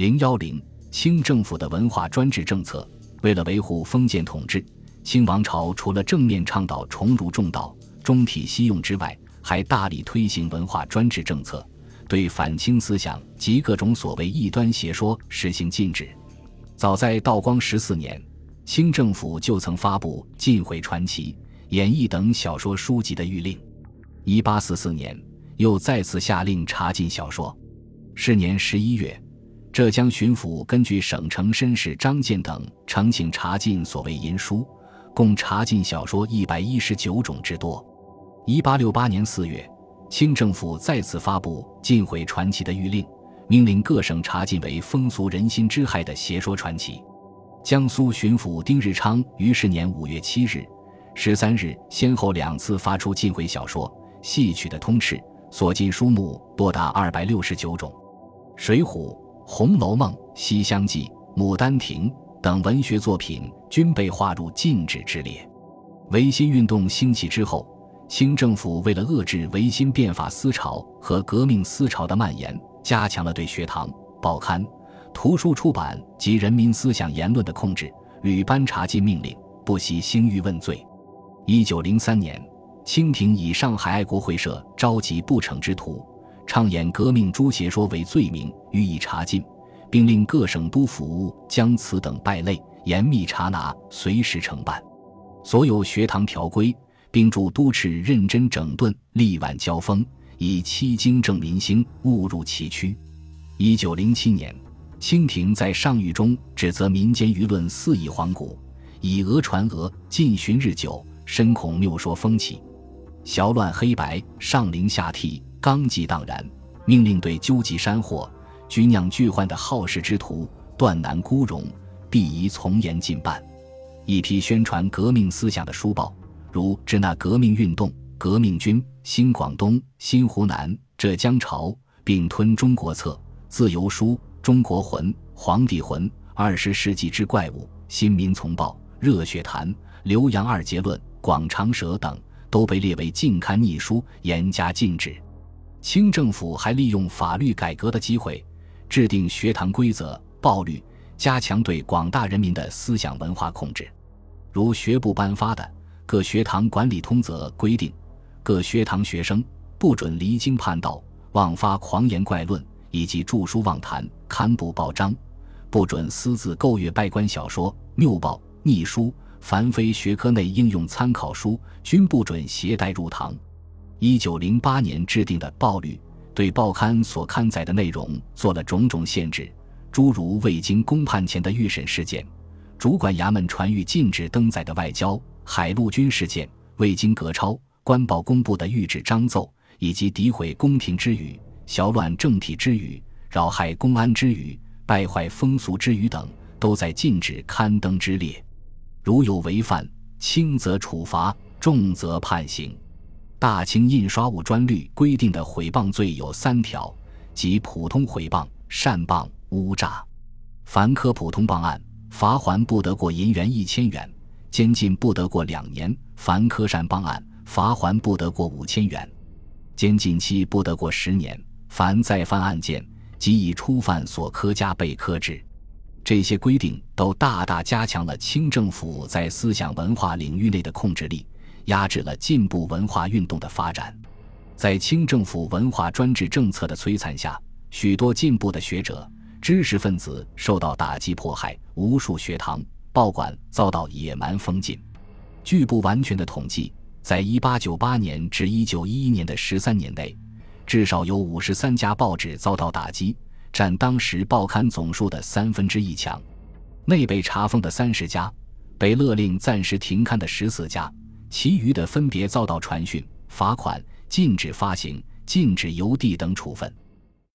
零幺零，清政府的文化专制政策，为了维护封建统治，清王朝除了正面倡导崇儒重道、中体西用之外，还大力推行文化专制政策，对反清思想及各种所谓异端邪说实行禁止。早在道光十四年，清政府就曾发布禁毁传奇、演义等小说书籍的谕令。一八四四年，又再次下令查禁小说。是年十一月，浙江巡抚根据省城绅士张建等呈请查禁所谓淫书，共查禁小说一百一十九种之多。一八六八年四月，清政府再次发布禁毁传奇的谕令，命令各省查禁为风俗人心之害的邪说传奇。江苏巡抚丁日昌于是年五月七日、十三日先后两次发出禁毁小说、戏曲的通斥，所禁书目多达二百六十九种。《水浒》《红楼梦》《西厢记》《牡丹亭》等文学作品均被划入禁止之列。维新运动兴起之后，清政府为了遏制维新变法思潮和革命思潮的蔓延，加强了对学堂、报刊、图书出版及人民思想言论的控制，屡颁查禁命令，不惜兴狱问罪。一九零三年，清廷以上海爱国会社召集不逞之徒。倡演革命诸邪说为罪名予以查禁，并令各省督府将此等败类严密查拿，随时惩办。所有学堂条规，并助督饬认真整顿，力挽交锋，以期经正民心，误入崎岖。一九零七年，清廷在上谕中指责民间舆论肆意黄古，以讹传讹，禁寻日久，深恐谬说风起，淆乱黑白，上凌下替。纲纪荡然，命令对纠集山货、居酿巨患的好事之徒断难孤容，必宜从严禁办。一批宣传革命思想的书报，如《支那革命运动》《革命军》《新广东》《新湖南》《浙江潮》，并吞《中国策》《自由书》《中国魂》《皇帝魂》《二十世纪之怪物》《新民丛报》《热血谈》《浏阳二结论》《广长舌》等，都被列为禁刊逆书，严加禁止。清政府还利用法律改革的机会，制定学堂规则、报律，加强对广大人民的思想文化控制。如学部颁发的《各学堂管理通则》规定，各学堂学生不准离经叛道、妄发狂言怪论，以及著书妄谈、刊布报章；不准私自购阅拜官小说、谬报、逆书，凡非学科内应用参考书，均不准携带入堂。一九零八年制定的报律，对报刊所刊载的内容做了种种限制，诸如未经公判前的预审事件，主管衙门传谕禁止登载的外交、海陆军事件，未经革抄官报公布的谕旨章奏，以及诋毁宫廷之语、淆乱政体之语、扰害公安之语、败坏风俗之语等，都在禁止刊登之列。如有违犯，轻则处罚，重则判刑。大清印刷物专律规定的毁谤罪有三条，即普通毁谤、善谤、诬诈。凡科普通谤案，罚还不得过银元一千元，监禁不得过两年；凡科善谤案，罚还不得过五千元，监禁期不得过十年。凡再犯案件，即以初犯所科加倍科制。这些规定都大大加强了清政府在思想文化领域内的控制力。压制了进步文化运动的发展，在清政府文化专制政策的摧残下，许多进步的学者、知识分子受到打击迫害，无数学堂、报馆遭到野蛮封禁。据不完全的统计，在1898年至1911年的十三年内，至少有五十三家报纸遭到打击，占当时报刊总数的三分之一强。内被查封的三十家，被勒令暂时停刊的十四家。其余的分别遭到传讯、罚款、禁止发行、禁止邮递等处分。